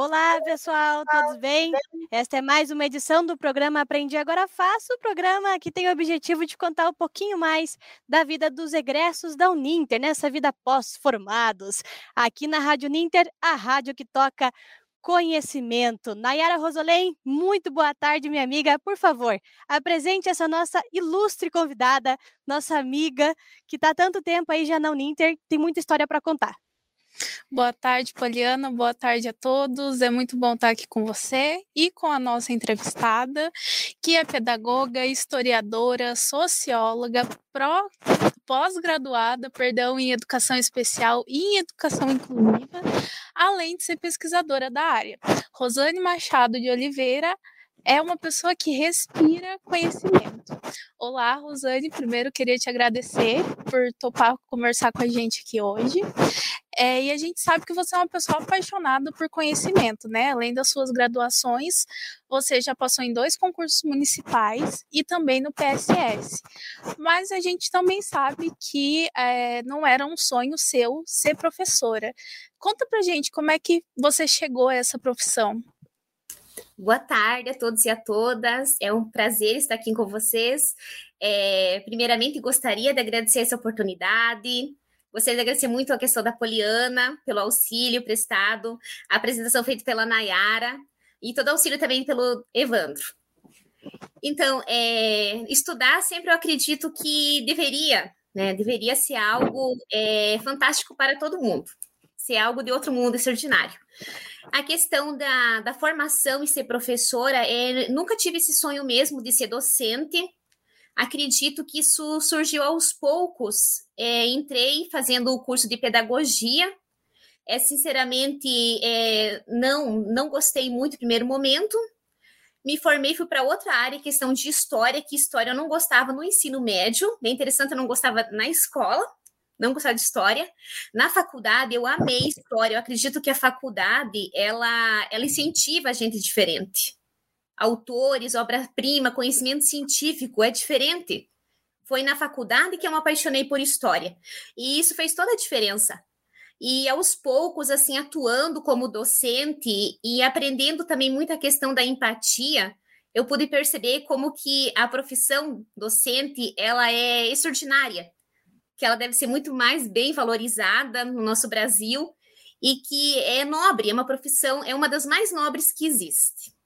Olá, pessoal, todos bem? Esta é mais uma edição do programa Aprendi Agora Faço, o programa que tem o objetivo de contar um pouquinho mais da vida dos egressos da Uninter, nessa vida pós-formados. Aqui na Rádio Uninter, a rádio que toca conhecimento. Nayara Rosolém, muito boa tarde, minha amiga. Por favor, apresente essa nossa ilustre convidada, nossa amiga, que está há tanto tempo aí já na Uninter, tem muita história para contar. Boa tarde, Poliana. Boa tarde a todos. É muito bom estar aqui com você e com a nossa entrevistada, que é pedagoga, historiadora, socióloga, pós-graduada, perdão, em educação especial e em educação inclusiva, além de ser pesquisadora da área. Rosane Machado de Oliveira é uma pessoa que respira conhecimento. Olá, Rosane. Primeiro, queria te agradecer por topar conversar com a gente aqui hoje. É, e a gente sabe que você é uma pessoa apaixonada por conhecimento, né? Além das suas graduações, você já passou em dois concursos municipais e também no PSS. Mas a gente também sabe que é, não era um sonho seu ser professora. Conta pra gente como é que você chegou a essa profissão. Boa tarde a todos e a todas. É um prazer estar aqui com vocês. É, primeiramente, gostaria de agradecer essa oportunidade. Gostaria de agradecer muito a questão da Poliana, pelo auxílio prestado, a apresentação feita pela Nayara e todo o auxílio também pelo Evandro. Então, é, estudar sempre eu acredito que deveria, né? Deveria ser algo é, fantástico para todo mundo, ser algo de outro mundo extraordinário. A questão da, da formação e ser professora, é, nunca tive esse sonho mesmo de ser docente. Acredito que isso surgiu aos poucos. É, entrei fazendo o curso de pedagogia. É, sinceramente, é, não, não gostei muito no primeiro momento. Me formei, fui para outra área, questão de história, que história eu não gostava no ensino médio. Bem interessante, eu não gostava na escola não gostava de história. Na faculdade, eu amei história. Eu acredito que a faculdade, ela, ela incentiva a gente diferente. Autores, obra-prima, conhecimento científico é diferente. Foi na faculdade que eu me apaixonei por história. E isso fez toda a diferença. E aos poucos, assim, atuando como docente e aprendendo também muita questão da empatia, eu pude perceber como que a profissão docente, ela é extraordinária que ela deve ser muito mais bem valorizada no nosso Brasil e que é nobre, é uma profissão, é uma das mais nobres que existe.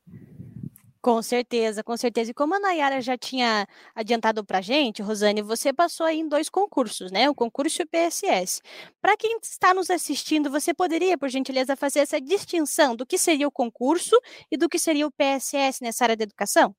Com certeza, com certeza. E como a Nayara já tinha adiantado para a gente, Rosane, você passou aí em dois concursos, né? O concurso e o PSS. Para quem está nos assistindo, você poderia, por gentileza, fazer essa distinção do que seria o concurso e do que seria o PSS nessa área da educação?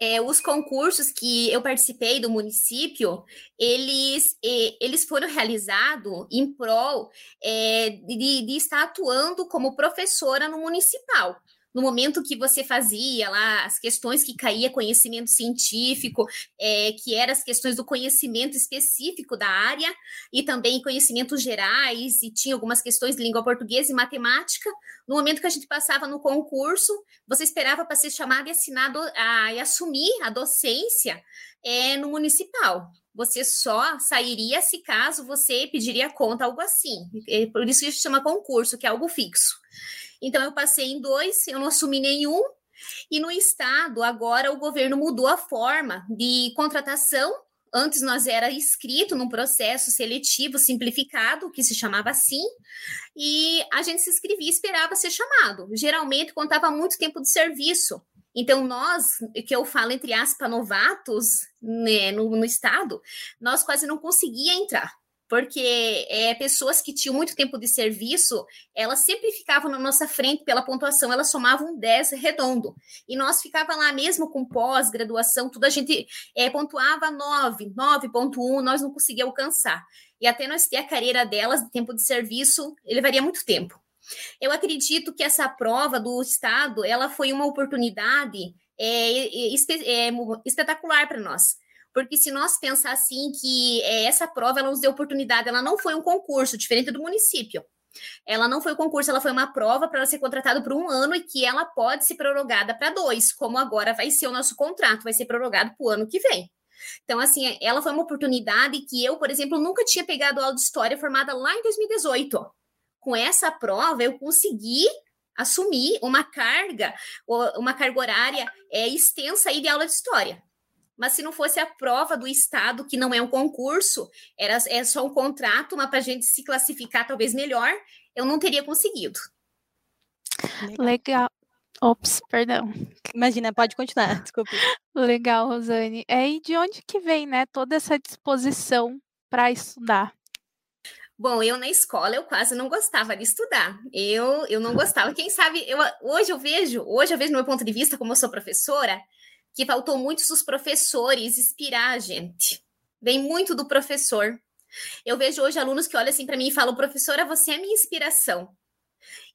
É, os concursos que eu participei do município, eles, eles foram realizados em prol é, de, de estar atuando como professora no municipal no momento que você fazia lá as questões que caía conhecimento científico, é, que eram as questões do conhecimento específico da área, e também conhecimentos gerais, e tinha algumas questões de língua portuguesa e matemática. No momento que a gente passava no concurso, você esperava para ser chamado e assinado a, e assumir a docência é, no municipal. Você só sairia se caso você pediria conta, algo assim. Por isso que se chama concurso, que é algo fixo. Então, eu passei em dois, eu não assumi nenhum. E no estado, agora o governo mudou a forma de contratação. Antes nós era inscrito num processo seletivo simplificado, que se chamava assim, e a gente se inscrevia e esperava ser chamado. Geralmente contava muito tempo de serviço. Então, nós, que eu falo entre aspas, novatos né, no, no estado, nós quase não conseguia entrar porque é, pessoas que tinham muito tempo de serviço, elas sempre ficavam na nossa frente pela pontuação, elas somavam 10 redondo. E nós ficava lá mesmo com pós-graduação, tudo a gente é, pontuava 9, 9.1, nós não conseguia alcançar. E até nós ter a carreira delas, de tempo de serviço, levaria muito tempo. Eu acredito que essa prova do Estado, ela foi uma oportunidade é, espetacular para nós porque se nós pensar assim que é, essa prova ela nos deu oportunidade, ela não foi um concurso, diferente do município. Ela não foi um concurso, ela foi uma prova para ser contratada por um ano e que ela pode ser prorrogada para dois, como agora vai ser o nosso contrato, vai ser prorrogado para o ano que vem. Então, assim, ela foi uma oportunidade que eu, por exemplo, nunca tinha pegado aula de história formada lá em 2018. Com essa prova, eu consegui assumir uma carga, uma carga horária é, extensa aí de aula de história. Mas se não fosse a prova do Estado, que não é um concurso, era é só um contrato, mas para a gente se classificar talvez melhor, eu não teria conseguido. Legal. Legal. Ops, perdão. Imagina, pode continuar, desculpe. Legal, Rosane. É, e de onde que vem, né, toda essa disposição para estudar? Bom, eu na escola eu quase não gostava de estudar. Eu, eu não gostava. Quem sabe, eu, hoje eu vejo, hoje eu vejo no meu ponto de vista, como eu sou professora, que faltou muitos os professores inspirar a gente. Vem muito do professor. Eu vejo hoje alunos que olham assim para mim e falam: professora, você é minha inspiração.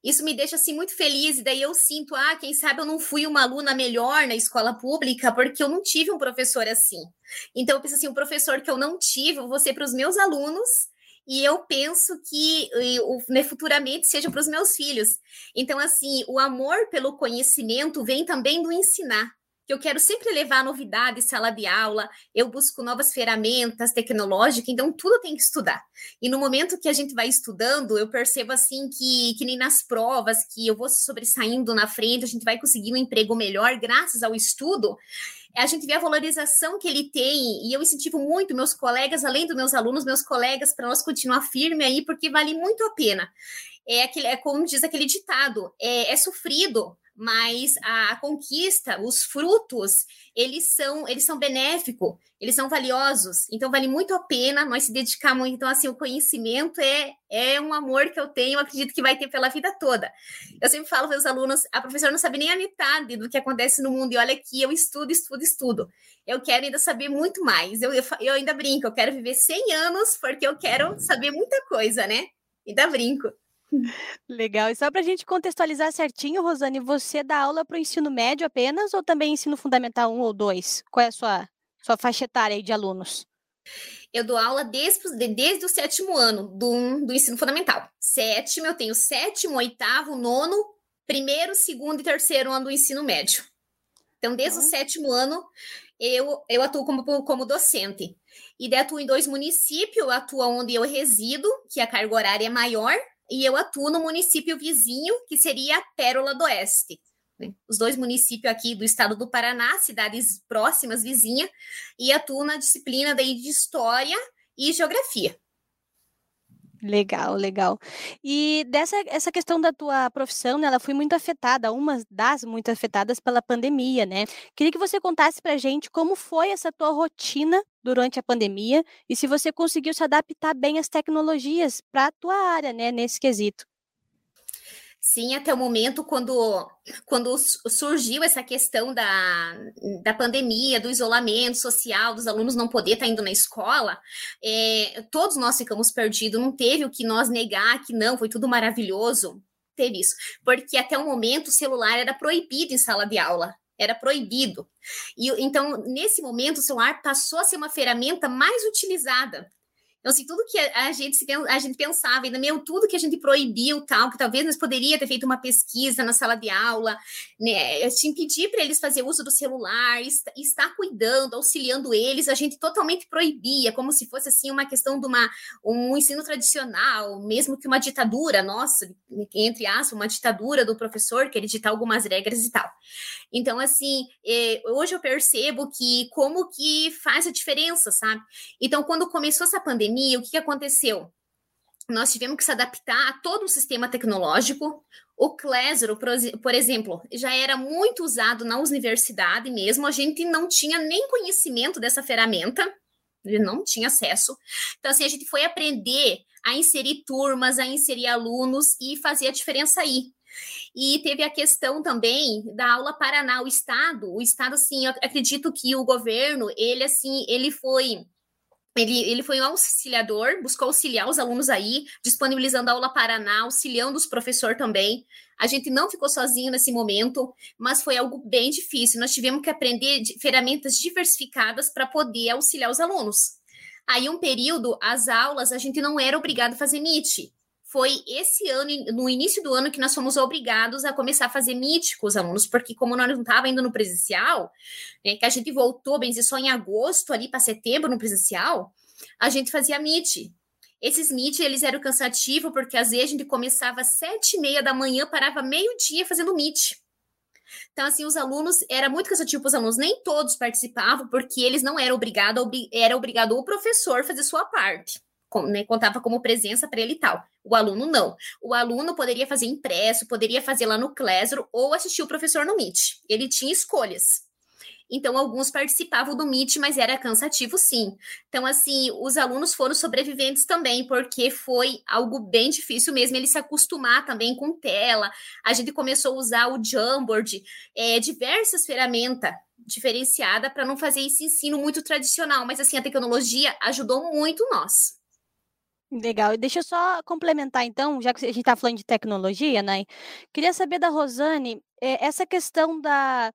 Isso me deixa assim muito feliz, e daí eu sinto, ah, quem sabe eu não fui uma aluna melhor na escola pública porque eu não tive um professor assim. Então eu penso assim, um professor que eu não tive, eu vou ser para os meus alunos e eu penso que né, futuramente seja para os meus filhos. Então, assim, o amor pelo conhecimento vem também do ensinar que eu quero sempre levar novidades, sala de aula, eu busco novas ferramentas tecnológicas, então tudo tem que estudar. E no momento que a gente vai estudando, eu percebo assim que, que nem nas provas, que eu vou sobressaindo na frente, a gente vai conseguir um emprego melhor graças ao estudo, a gente vê a valorização que ele tem, e eu incentivo muito meus colegas, além dos meus alunos, meus colegas, para nós continuar firme aí, porque vale muito a pena. É, aquele, é como diz aquele ditado, é, é sofrido, mas a, conquista, os frutos, eles são, eles são benéficos, eles são valiosos. Então vale muito a pena nós se dedicarmos. Então assim, o conhecimento é é um amor que eu tenho, acredito que vai ter pela vida toda. Eu sempre falo para os alunos, a professora não sabe nem a metade do que acontece no mundo e olha aqui, eu estudo, estudo, estudo. Eu quero ainda saber muito mais. Eu, eu, eu ainda brinco, eu quero viver 100 anos porque eu quero saber muita coisa, né? Ainda brinco. Legal. E só para a gente contextualizar certinho, Rosane, você dá aula para o ensino médio apenas ou também ensino fundamental 1 ou 2? Qual é a sua, sua faixa etária de alunos? Eu dou aula desde, desde o sétimo ano do, do ensino fundamental. Sétimo, eu tenho sétimo, oitavo, nono, primeiro, segundo e terceiro ano do ensino médio. Então, desde o sétimo ano, eu, eu atuo como, como docente. E daí atuo em dois municípios, eu atuo onde eu resido, que a carga horária é maior, e eu atuo no município vizinho, que seria Pérola do Oeste. Né? Os dois municípios aqui do estado do Paraná, cidades próximas, vizinhas, e atuo na disciplina daí de História e Geografia. Legal, legal. E dessa essa questão da tua profissão, né, ela foi muito afetada, uma das muito afetadas pela pandemia, né? Queria que você contasse pra gente como foi essa tua rotina durante a pandemia e se você conseguiu se adaptar bem às tecnologias para a tua área, né, nesse quesito. Sim, até o momento quando, quando surgiu essa questão da, da pandemia, do isolamento social, dos alunos não poder estar indo na escola, é, todos nós ficamos perdidos, não teve o que nós negar que não, foi tudo maravilhoso, teve isso, porque até o momento o celular era proibido em sala de aula, era proibido. E então, nesse momento, o celular passou a ser uma ferramenta mais utilizada então, assim, tudo que a gente, a gente pensava, ainda meio tudo que a gente proibiu, tal, que talvez nós poderia ter feito uma pesquisa na sala de aula, né? Assim, pedir para eles fazer uso do celular, estar cuidando, auxiliando eles, a gente totalmente proibia, como se fosse, assim, uma questão de uma, um ensino tradicional, mesmo que uma ditadura, nossa, entre aspas, uma ditadura do professor, que ele ditar algumas regras e tal. Então, assim, eh, hoje eu percebo que como que faz a diferença, sabe? Então, quando começou essa pandemia, pandemia, o que, aconteceu? Nós tivemos que se adaptar a todo o sistema tecnológico. O Clésaro, por exemplo, já era muito usado na universidade mesmo, a gente não tinha nem conhecimento dessa ferramenta, não tinha acesso. Então, assim, a gente foi aprender a inserir turmas, a inserir alunos e fazer a diferença aí. E teve a questão também da aula Paraná, o Estado. O Estado, assim, eu acredito que o governo, ele, assim, ele foi ele, ele foi um auxiliador, buscou auxiliar os alunos aí, disponibilizando aula Paraná, auxiliando os professores também. A gente não ficou sozinho nesse momento, mas foi algo bem difícil. Nós tivemos que aprender ferramentas diversificadas para poder auxiliar os alunos. Aí, um período, as aulas, a gente não era obrigado a fazer Meet. Foi esse ano, no início do ano, que nós fomos obrigados a começar a fazer Meet com os alunos, porque como nós não estávamos indo no presencial, né, que a gente voltou, bem só em agosto, ali para setembro, no presencial, a gente fazia Meet. Esses Meet, eles eram cansativos, porque às vezes a gente começava às sete e meia da manhã, parava meio-dia fazendo Meet. Então, assim, os alunos, era muito cansativo para os alunos, nem todos participavam, porque eles não eram obrigados, era obrigado o professor fazer sua parte, né, contava como presença para ele e tal. O aluno não. O aluno poderia fazer impresso, poderia fazer lá no Classroom ou assistir o professor no Meet. Ele tinha escolhas. Então, alguns participavam do Meet, mas era cansativo, sim. Então, assim, os alunos foram sobreviventes também, porque foi algo bem difícil mesmo ele se acostumar também com tela. A gente começou a usar o Jamboard, é, diversas ferramentas diferenciadas para não fazer esse ensino muito tradicional, mas assim, a tecnologia ajudou muito nós. Legal. E deixa eu só complementar então, já que a gente está falando de tecnologia, né? Queria saber da Rosane, eh, essa questão da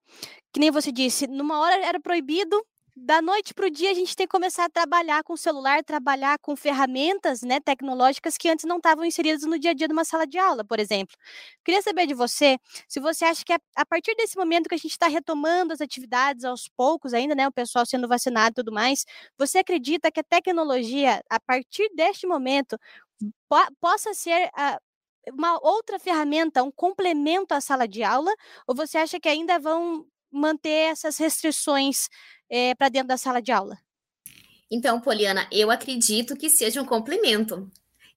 que nem você disse, numa hora era proibido, da noite para o dia a gente tem que começar a trabalhar com celular, trabalhar com ferramentas né, tecnológicas que antes não estavam inseridas no dia a dia de uma sala de aula, por exemplo. Queria saber de você se você acha que a, partir desse momento que a gente está retomando as atividades aos poucos ainda, né, o pessoal sendo vacinado e tudo mais, você acredita que a tecnologia, a partir deste momento, po possa ser a, uma outra ferramenta, um complemento à sala de aula, ou você acha que ainda vão manter essas restrições é, eh, para dentro da sala de aula? Então, Poliana, eu acredito que seja um complemento.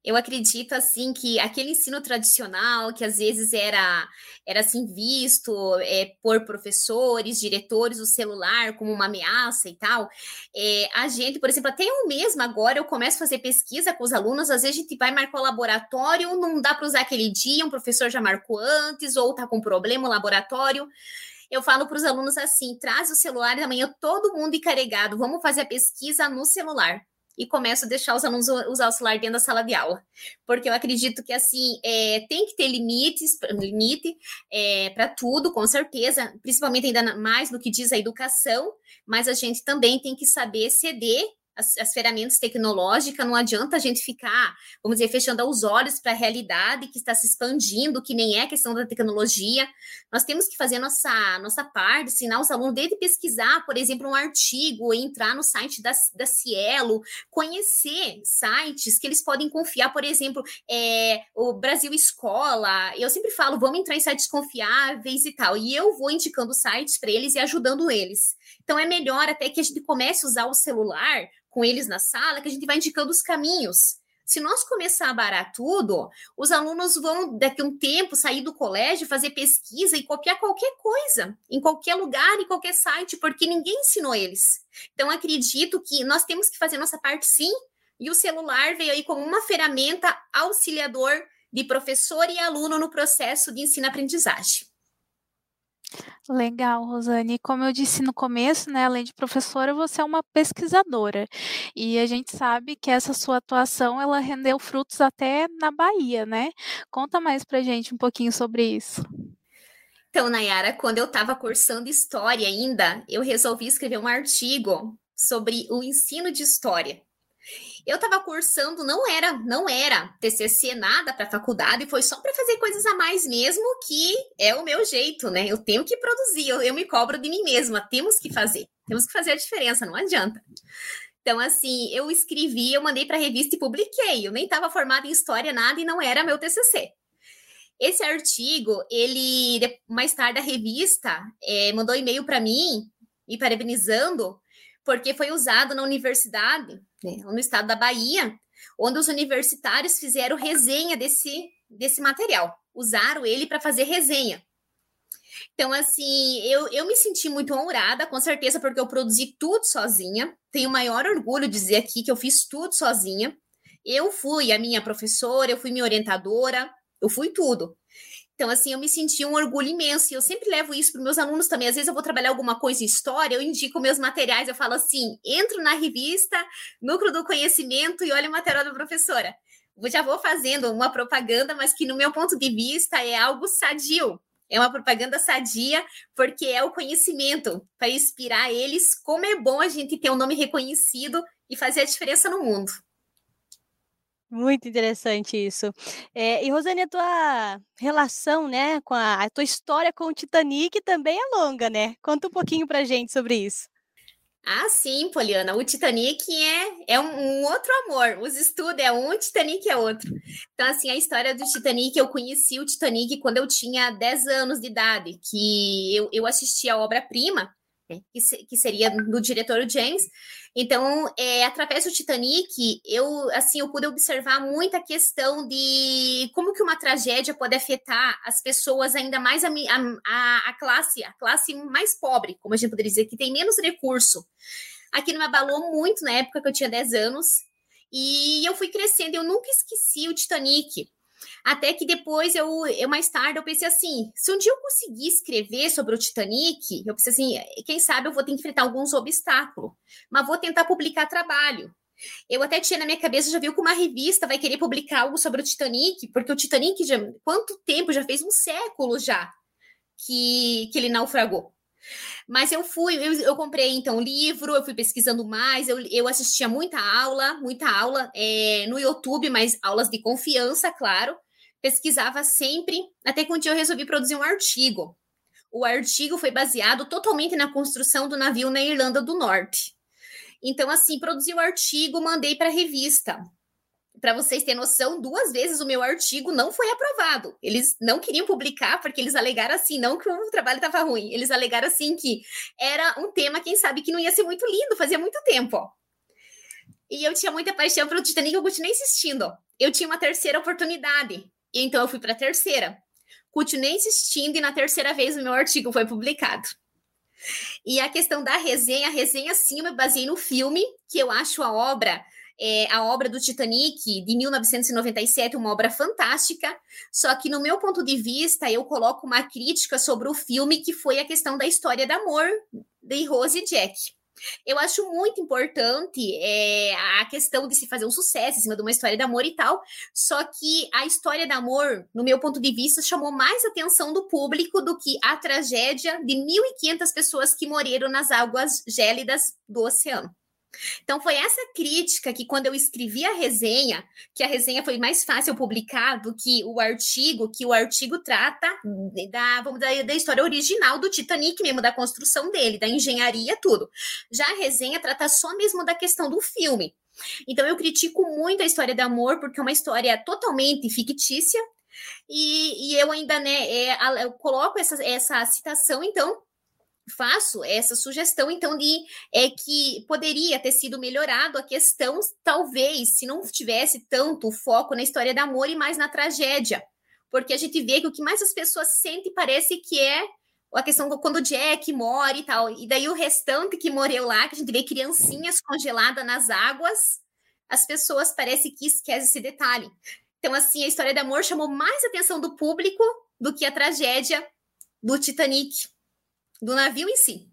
Eu acredito assim que aquele ensino tradicional que às vezes era era assim visto é, por professores, diretores, o celular como uma ameaça e tal, é, a gente, por exemplo, até eu mesma agora eu começo a fazer pesquisa com os alunos, às vezes a gente vai marcar o laboratório, não dá para usar aquele dia, um professor já marcou antes ou tá com problema o laboratório eu falo para os alunos assim: traz o celular amanhã todo mundo encarregado, vamos fazer a pesquisa no celular. E começo a deixar os alunos usar o celular dentro da sala de aula. Porque eu acredito que, assim, é, tem que ter limites, limite é, para tudo, com certeza, principalmente ainda mais no que diz a educação, mas a gente também tem que saber ceder as, as, ferramentas tecnológicas, não adianta a gente ficar, vamos dizer, fechando os olhos para a realidade que está se expandindo, que nem é questão da tecnologia. Nós temos que fazer nossa, nossa parte, ensinar os alunos desde pesquisar, por exemplo, um artigo, entrar no site da, da Cielo, conhecer sites que eles podem confiar, por exemplo, é, o Brasil Escola. Eu sempre falo, vamos entrar em sites confiáveis e tal. E eu vou indicando sites para eles e ajudando eles. Então é melhor até que a gente comece a usar o celular com eles na sala, que a gente vai indicando os caminhos. Se nós começar a barar tudo, os alunos vão, daqui a um tempo, sair do colégio, fazer pesquisa e copiar qualquer coisa, em qualquer lugar, em qualquer site, porque ninguém ensinou eles. Então, acredito que nós temos que fazer nossa parte sim, e o celular veio aí como uma ferramenta auxiliador de professor e aluno no processo de ensino-aprendizagem. Legal, Rosane. Como eu disse no começo, né, além de professora, você é uma pesquisadora. E a gente sabe que essa sua atuação, ela rendeu frutos até na Bahia, né? Conta mais pra gente um pouquinho sobre isso. Então, Nayara, quando eu estava cursando história ainda, eu resolvi escrever um artigo sobre o ensino de história. Eu estava cursando, não era, não era TCC nada para faculdade, foi só para fazer coisas a mais mesmo, que é o meu jeito, né? Eu tenho que produzir, eu, eu me cobro de mim mesma, temos que fazer, temos que fazer a diferença, não adianta. Então, assim, eu escrevi, eu mandei para a revista e publiquei. Eu nem estava formada em história, nada, e não era meu TCC. Esse artigo, ele, mais tarde, a revista é, mandou e-mail para mim, me parabenizando, porque foi usado na universidade, né, no estado da Bahia, onde os universitários fizeram resenha desse, desse material, usaram ele para fazer resenha. Então, assim, eu, eu me senti muito honrada, com certeza, porque eu produzi tudo sozinha. Tenho o maior orgulho de dizer aqui que eu fiz tudo sozinha. Eu fui a minha professora, eu fui minha orientadora, eu fui tudo. Então, assim, eu me senti um orgulho imenso. E eu sempre levo isso para meus alunos também. Às vezes eu vou trabalhar alguma coisa em história, eu indico meus materiais, eu falo assim: entro na revista, Núcleo do Conhecimento e olho o material da professora. Eu já vou fazendo uma propaganda, mas que, no meu ponto de vista, é algo sadio. É uma propaganda sadia, porque é o conhecimento para inspirar eles como é bom a gente ter um nome reconhecido e fazer a diferença no mundo. Muito interessante isso. Eh, e Rosane, a tua relação, né, com a a tua história com o Titanic também é longa, né? Conta um pouquinho pra gente sobre isso. Ah, sim, Poliana. O Titanic é, é um, um, outro amor. Os estudos é um, o Titanic é outro. Então, assim, a história do Titanic, eu conheci o Titanic quando eu tinha 10 anos de idade, que eu, eu assisti a obra-prima, que, se, que seria do diretor James. Então, é, através do Titanic, eu assim eu pude observar muita questão de como que uma tragédia pode afetar as pessoas ainda mais a, a, a classe, a classe mais pobre, como a gente poderia dizer, que tem menos recurso. Aquilo me abalou muito na época que eu tinha 10 anos. E eu fui crescendo, eu nunca esqueci o Titanic. Até que depois eu, eu mais tarde eu pensei assim, se um dia eu conseguir escrever sobre o Titanic, eu pensei assim, quem sabe eu vou ter que enfrentar alguns obstáculos, mas vou tentar publicar trabalho. Eu até tinha na minha cabeça, já viu que uma revista vai querer publicar algo sobre o Titanic, porque o Titanic já quanto tempo já fez um século já que, que ele naufragou. Mas eu fui, eu, eu, comprei então livro, eu fui pesquisando mais, eu, eu assistia muita aula, muita aula é, no YouTube, mas aulas de confiança, claro pesquisava sempre, até que um dia eu resolvi produzir um artigo. O artigo foi baseado totalmente na construção do navio na Irlanda do Norte. Então, assim, produzi o artigo, mandei para a revista. Para vocês terem noção, duas vezes o meu artigo não foi aprovado. Eles não queriam publicar porque eles alegaram assim, não que o trabalho estava ruim. Eles alegaram assim que era um tema, quem sabe, que não ia ser muito lindo, fazia muito tempo. E eu tinha muita paixão pelo Titanic, eu continuei insistindo. Eu tinha uma terceira oportunidade. Então eu fui para a terceira. Continuei insistindo e na terceira vez o meu artigo foi publicado. E a questão da resenha, a resenha sim, eu me baseei no filme, que eu acho a obra, é, a obra do Titanic, de 1997, uma obra fantástica. Só que, no meu ponto de vista, eu coloco uma crítica sobre o filme, que foi a questão da história de amor de Rose e Jack. Eu acho muito importante é, a questão de se fazer um sucesso em cima de uma história de amor e tal. Só que a história de amor, no meu ponto de vista, chamou mais atenção do público do que a tragédia de 1.500 pessoas que morreram nas águas gélidas do oceano. Então foi essa crítica que quando eu escrevi a resenha, que a resenha foi mais fácil publicar do que o artigo, que o artigo trata da, vamos dizer, da história original do Titanic mesmo, da construção dele, da engenharia, tudo. Já a resenha trata só mesmo da questão do filme. Então eu critico muito a história de amor, porque é uma história totalmente fictícia, e, e eu ainda, né, é, eu coloco essa, essa citação, então, faço essa sugestão, então, de é que poderia ter sido melhorado a questão, talvez, se não tivesse tanto foco na história de amor e mais na tragédia. Porque a gente vê que o que mais as pessoas sentem parece que é a questão quando o Jack morre e tal. E daí o restante que morreu lá, que a gente vê criancinhas congeladas nas águas, as pessoas parece que esquecem esse detalhe. Então, assim, a história de amor chamou mais atenção do público do que a tragédia do Titanic do navio em si.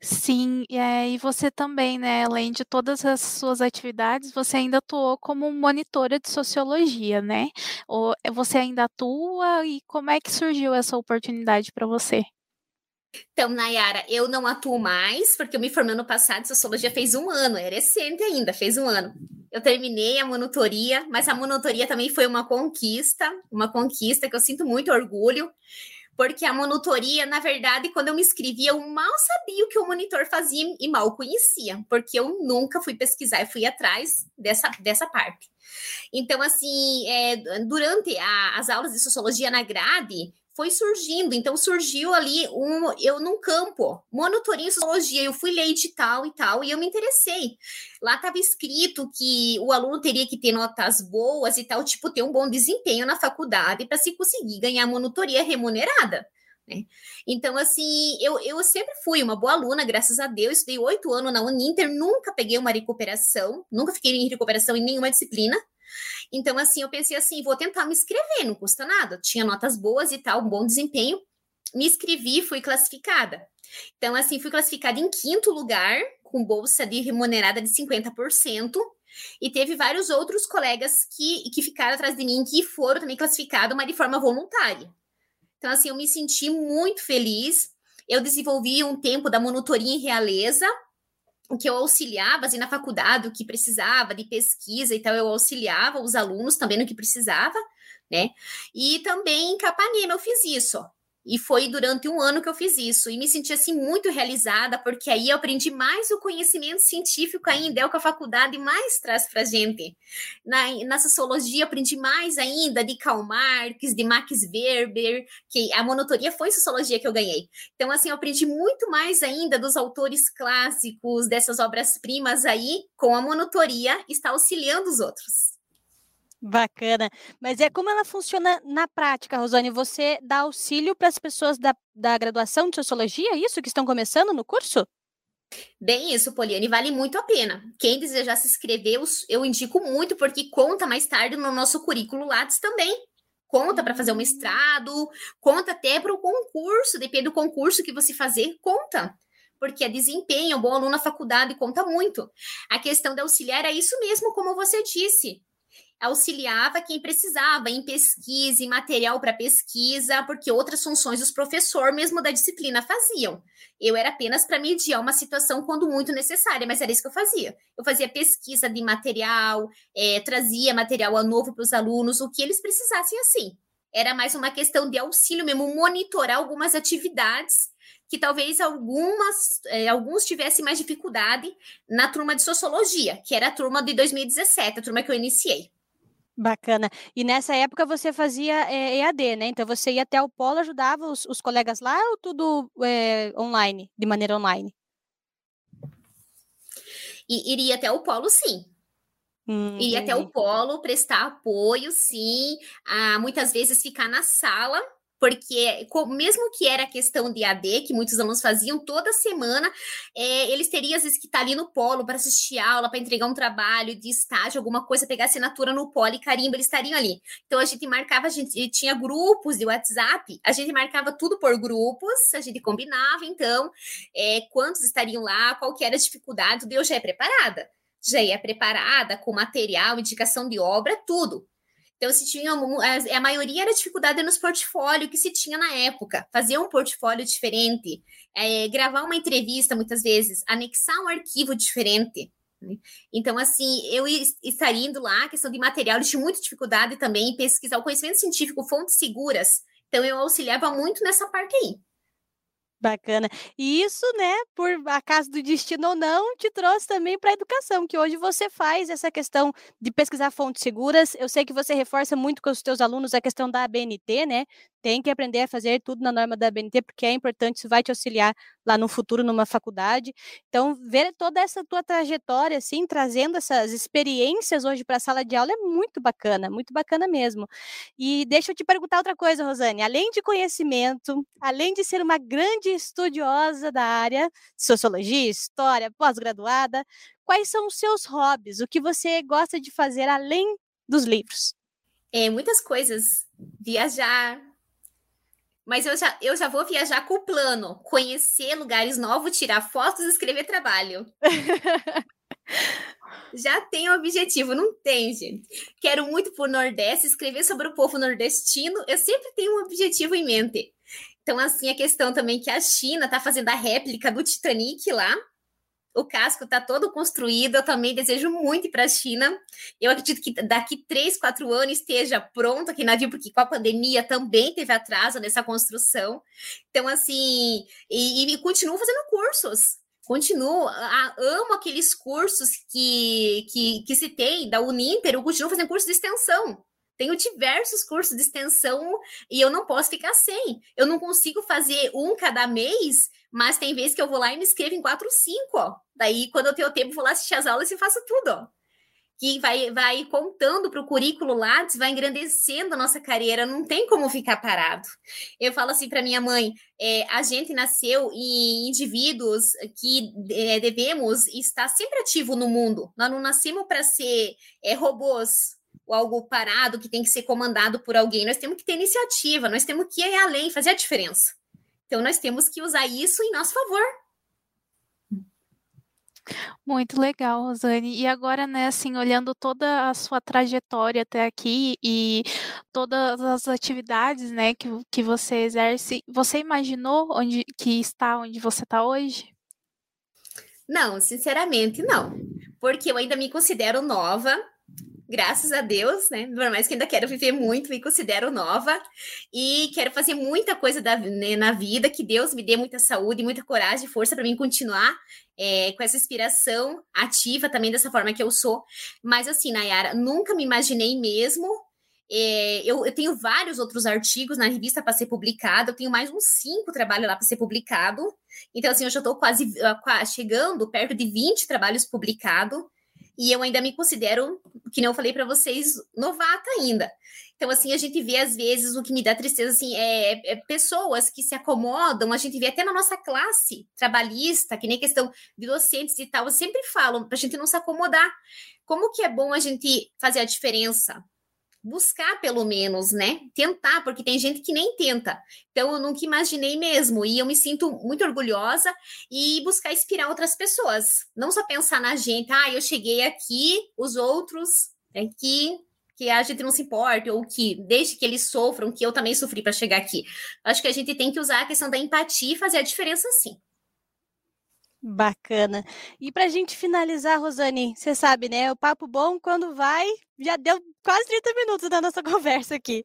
Sim, é, e você também, né, além de todas as suas atividades, você ainda atuou como monitora de sociologia, né? Ou você ainda atua e como é que surgiu essa oportunidade para você? Então, Nayara, eu não atuo mais, porque eu me formei no passado, sociologia fez um ano, é recente ainda, fez um ano. Eu terminei a monitoria, mas a monitoria também foi uma conquista, uma conquista que eu sinto muito orgulho, porque a monitoria, na verdade, quando eu me inscrevi, eu mal sabia o que o monitor fazia e mal conhecia, porque eu nunca fui pesquisar e fui atrás dessa, dessa parte. Então, assim, é, durante a, as aulas de sociologia na grade, foi surgindo. Então surgiu ali um eu num campo, monitoria sociologia, eu fui ler edital e tal, e eu me interessei. Lá estava escrito que o aluno teria que ter notas boas e tal, tipo ter um bom desempenho na faculdade para se conseguir ganhar monitoria remunerada. Né? Então, assim, eu, eu sempre fui uma boa aluna, graças a Deus. Estudei oito anos na Uninter, nunca peguei uma recuperação, nunca fiquei em recuperação em nenhuma disciplina. Então, assim, eu pensei assim, vou tentar me inscrever, não custa nada. Tinha notas boas e tal, bom desempenho. Me inscrevi, fui classificada. Então, assim, fui classificada em quinto lugar, com bolsa de remunerada de 50%. E teve vários outros colegas que, que ficaram atrás de mim, que foram também classificados, mas de forma voluntária. Então, assim, eu me senti muito feliz. Eu desenvolvi um tempo da monitoria em realeza, o que eu auxiliava, assim, na faculdade, o que precisava de pesquisa e tal, eu auxiliava os alunos também no que precisava, né? E também em Capanema eu fiz isso. E foi durante um ano que eu fiz isso. E me senti assim muito realizada, porque aí eu aprendi mais o conhecimento científico ainda, é o que a faculdade mais traz para gente. Na, na sociologia, aprendi mais ainda de Karl Marx, de Max Weber, que a monotoria foi sociologia que eu ganhei. Então, assim, eu aprendi muito mais ainda dos autores clássicos, dessas obras-primas aí, com a monotoria, está auxiliando os outros. Bacana. Mas é como ela funciona na prática, Rosane? Você dá auxílio para as pessoas da, da graduação de sociologia, é isso que estão começando no curso? Bem, isso, Poliane, vale muito a pena. Quem desejar se inscrever, eu indico muito, porque conta mais tarde no nosso currículo Lattes também. Conta para fazer o um mestrado, conta até para o concurso, depende do concurso que você fazer, conta. Porque é desempenho, bom aluno na faculdade conta muito. A questão da auxiliar é isso mesmo, como você disse auxiliava quem precisava em pesquisa, em material para pesquisa, porque outras funções os professores mesmo da disciplina faziam. Eu era apenas para mediar uma situação quando muito necessária, mas era isso que eu fazia. Eu fazia pesquisa de material, é, trazia material novo para os alunos, o que eles precisassem assim. Era mais uma questão de auxílio mesmo, monitorar algumas atividades que talvez algumas, é, alguns tivessem mais dificuldade na turma de sociologia, que era a turma de 2017, a turma que eu iniciei. Bacana. E nessa época você fazia é, EAD, né? Então você ia até o polo, ajudava os, os colegas lá ou tudo é, online, de maneira online? E, iria até o polo, sim. Hum, iria até o polo, prestar apoio, sim. Ah, muitas vezes ficar na sala porque mesmo que era questão de AD, que muitos alunos faziam toda semana, é, eles teriam às vezes que estar ali no polo para assistir aula, para entregar um trabalho de estágio, alguma coisa, pegar assinatura no polo e carimbo, eles estariam ali. Então a gente marcava, a gente tinha grupos de WhatsApp, a gente marcava tudo por grupos, a gente combinava, então, é, quantos estariam lá, qual que era a dificuldade, eu já é preparada. Já ia preparada com material, indicação de obra, tudo. Então, se tinha a maioria era dificuldade nos portfólios que se tinha na época. Fazer um portfólio diferente, é, gravar uma entrevista muitas vezes, anexar um arquivo diferente. Né? Então, assim, eu estaria indo lá, questão de material, eu tinha muita dificuldade também em pesquisar o conhecimento científico, fontes seguras. Então, eu auxiliava muito nessa parte aí. Bacana. E isso, né, por acaso do destino ou não, te trouxe também para a educação, que hoje você faz essa questão de pesquisar fontes seguras. Eu sei que você reforça muito com os teus alunos a questão da ABNT, né? Tem que aprender a fazer tudo na norma da ABNT, porque é importante, isso vai te auxiliar lá no futuro numa faculdade. Então, ver toda essa tua trajetória, assim, trazendo essas experiências hoje para a sala de aula é muito bacana, muito bacana mesmo. E deixa eu te perguntar outra coisa, Rosane. Além de conhecimento, além de ser uma grande estudiosa da área, sociologia, história, pós-graduada, quais são os seus hobbies? O que você gosta de fazer além dos livros? É, muitas coisas. Viajar, mas eu já, eu já vou viajar com o plano: conhecer lugares novos, tirar fotos e escrever trabalho. já tem objetivo, não tem, gente. Quero muito pro Nordeste, escrever sobre o povo nordestino. Eu sempre tenho um objetivo em mente. Então, assim, a questão também que a China está fazendo a réplica do Titanic lá o casco está todo construído. Eu também desejo muito para a China. Eu acredito que daqui três, quatro anos esteja pronto aquele navio, porque com a pandemia também teve atraso nessa construção. Então, assim, e, e continuo fazendo cursos. Continuo, a, amo aqueles cursos que, que, que se tem da Uninter, eu continuo fazendo curso de extensão. Tenho diversos cursos de extensão e eu não posso ficar sem. Eu não consigo fazer um cada mês, mas tem vezes que eu vou lá e me inscrevo em quatro, cinco, ó. Daí, quando eu tenho tempo, vou lá assistir as aulas e faço tudo, ó. Que vai, vai contando para o currículo lá, vai engrandecendo a nossa carreira, não tem como ficar parado. Eu falo assim para minha mãe: é, a gente nasceu em indivíduos que é, devemos estar sempre ativo no mundo. Nós não nascemos para ser é, robôs, ou algo parado que tem que ser comandado por alguém. Nós temos que ter iniciativa, nós temos que ir além, fazer a diferença. Então, nós temos que usar isso em nosso favor. Muito legal, Rosane. E agora, né, assim, olhando toda a sua trajetória até aqui e todas as atividades, né, que, que você exerce, você imaginou onde que está onde você está hoje? Não, sinceramente, não. Porque eu ainda me considero nova, graças a Deus, né? Por mais que ainda quero viver muito, me considero nova e quero fazer muita coisa da, né, na vida, que Deus me dê muita saúde, muita coragem e força para mim continuar é, com essa inspiração ativa também dessa forma que eu sou. Mas assim, Nayara, nunca me imaginei mesmo é, eu, eu, tenho vários outros artigos na revista para ser publicado, eu tenho mais uns cinco trabalhos lá para ser publicado. Então, assim, eu já estou quase, quase chegando perto de 20 trabalhos publicados. E eu ainda me considero, que não falei para vocês, novata ainda. Então, assim, a gente vê às vezes o que me dá tristeza, assim, é, é, pessoas que se acomodam, a gente vê até na nossa classe trabalhista, que nem questão de docentes e tal, sempre falo para a gente não se acomodar. Como que é bom a gente fazer a diferença? Buscar pelo menos, né? Tentar, porque tem gente que nem tenta. Então eu nunca imaginei mesmo e eu me sinto muito orgulhosa e buscar inspirar outras pessoas, não só pensar na gente, ah, eu cheguei aqui, os outros aqui é que a gente não se importa ou que desde que eles sofram, que eu também sofri para chegar aqui. Acho que a gente tem que usar a questão da empatia e fazer a diferença sim. Bacana. E para a gente finalizar, Rosane, você sabe, né? O papo bom, quando vai, já deu quase 30 minutos da nossa conversa aqui.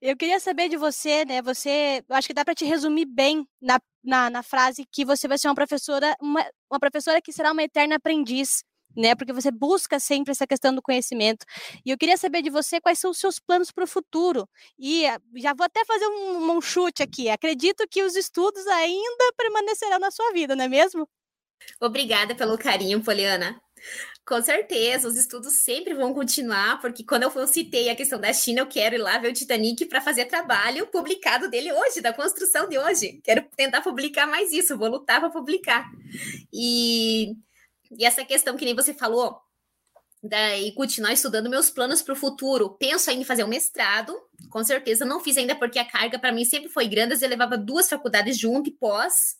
Eu queria saber de você, né? Você, acho que dá para te resumir bem na, na, na, frase que você vai ser uma professora, uma, uma professora que será uma eterna aprendiz. Né, porque você busca sempre essa questão do conhecimento. E eu queria saber de você quais são os seus planos para o futuro. E ah, já vou até fazer um, um chute aqui. Acredito que os estudos ainda permanecerão na sua vida, não é mesmo? Obrigada pelo carinho, Poliana. Com certeza, os estudos sempre vão continuar, porque quando eu citei a questão da China, eu quero ir lá ver o Titanic para fazer trabalho publicado dele hoje, da construção de hoje. Quero tentar publicar mais isso, vou lutar para publicar. E, e essa questão que nem você falou, da, e continuar estudando meus planos para o futuro. Penso ainda em fazer um mestrado, com certeza não fiz ainda porque a carga para mim sempre foi grande, eu levava duas faculdades junto e pós.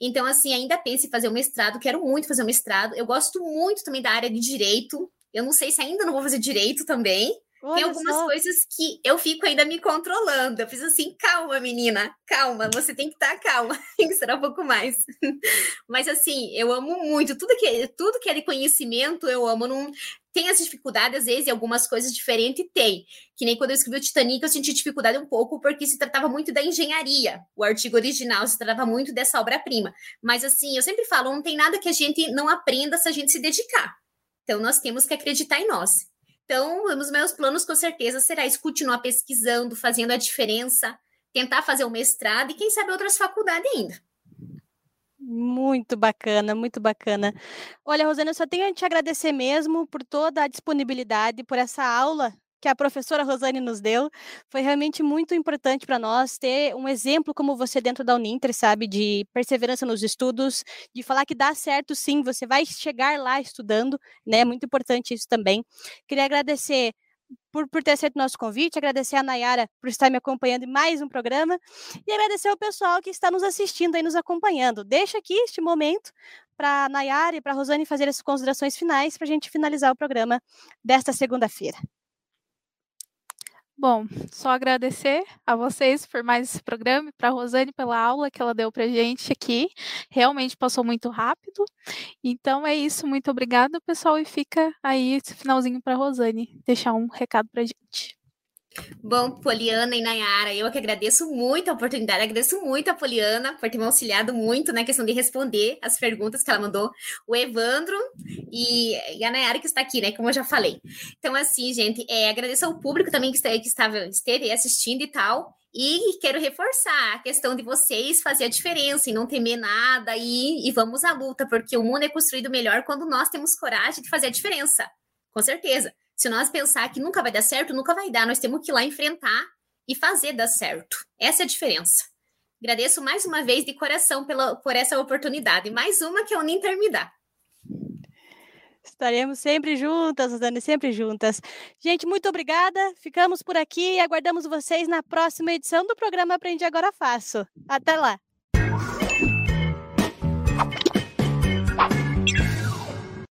Então, assim, ainda penso em fazer o mestrado, quero muito fazer o mestrado. Eu gosto muito também da área de direito. Eu não sei se ainda não vou fazer direito também. Olha Tem algumas só. coisas que eu fico ainda me controlando. Eu fiz assim, calma, menina, calma, você tem que estar tá calma, tem que ser um pouco mais. Mas assim, eu amo muito tudo que tudo que é de conhecimento, eu amo. Não, tem as dificuldades, às vezes, e algumas coisas diferentes tem. Que nem quando eu escrevi o Titanic, eu senti dificuldade um pouco, porque se tratava muito da engenharia. O artigo original se tratava muito dessa obra-prima. Mas, assim, eu sempre falo, não tem nada que a gente não aprenda se a gente se dedicar. Então, nós temos que acreditar em nós. Então, os meus planos, com certeza, será isso, continuar pesquisando, fazendo a diferença, tentar fazer o mestrado e, quem sabe, outras faculdades ainda. Muito bacana, muito bacana. Olha, Rosana, eu só tenho a te agradecer mesmo por toda a disponibilidade, por essa aula que a professora Rosane nos deu. Foi realmente muito importante para nós ter um exemplo como você dentro da Uninter, sabe, de perseverança nos estudos, de falar que dá certo sim, você vai chegar lá estudando, né? Muito importante isso também. Queria agradecer por, por ter aceito o nosso convite, agradecer a Nayara por estar me acompanhando em mais um programa e agradecer ao pessoal que está nos assistindo e nos acompanhando. Deixa aqui este momento para a Nayara e para a Rosane fazer as considerações finais para a gente finalizar o programa desta segunda-feira. Bom, só agradecer a vocês por mais esse programa e para a Rosane pela aula que ela deu para gente aqui. Realmente passou muito rápido. Então é isso, muito obrigada, pessoal, e fica aí esse finalzinho para a Rosane deixar um recado para gente. Bom, Poliana e Nayara, eu que agradeço muito a oportunidade, agradeço muito a Poliana por ter me auxiliado muito na questão de responder as perguntas que ela mandou, o Evandro e, e a Nayara que está aqui, né, como eu já falei. Então, assim, gente, é, agradeço ao público também que, está, que estava, esteve assistindo e tal, e quero reforçar a questão de vocês fazer a diferença e não temer nada e, e vamos à luta, porque o mundo é construído melhor quando nós temos coragem de fazer a diferença, com certeza. Se nós pensar que nunca vai dar certo, nunca vai dar. Nós temos que ir lá enfrentar e fazer dar certo. Essa é a diferença. Agradeço mais uma vez de coração pela, por essa oportunidade. Mais uma que a Uninter me dá. Estaremos sempre juntas, Dani, sempre juntas. Gente, muito obrigada. Ficamos por aqui e aguardamos vocês na próxima edição do programa Aprendi Agora Faço. Até lá!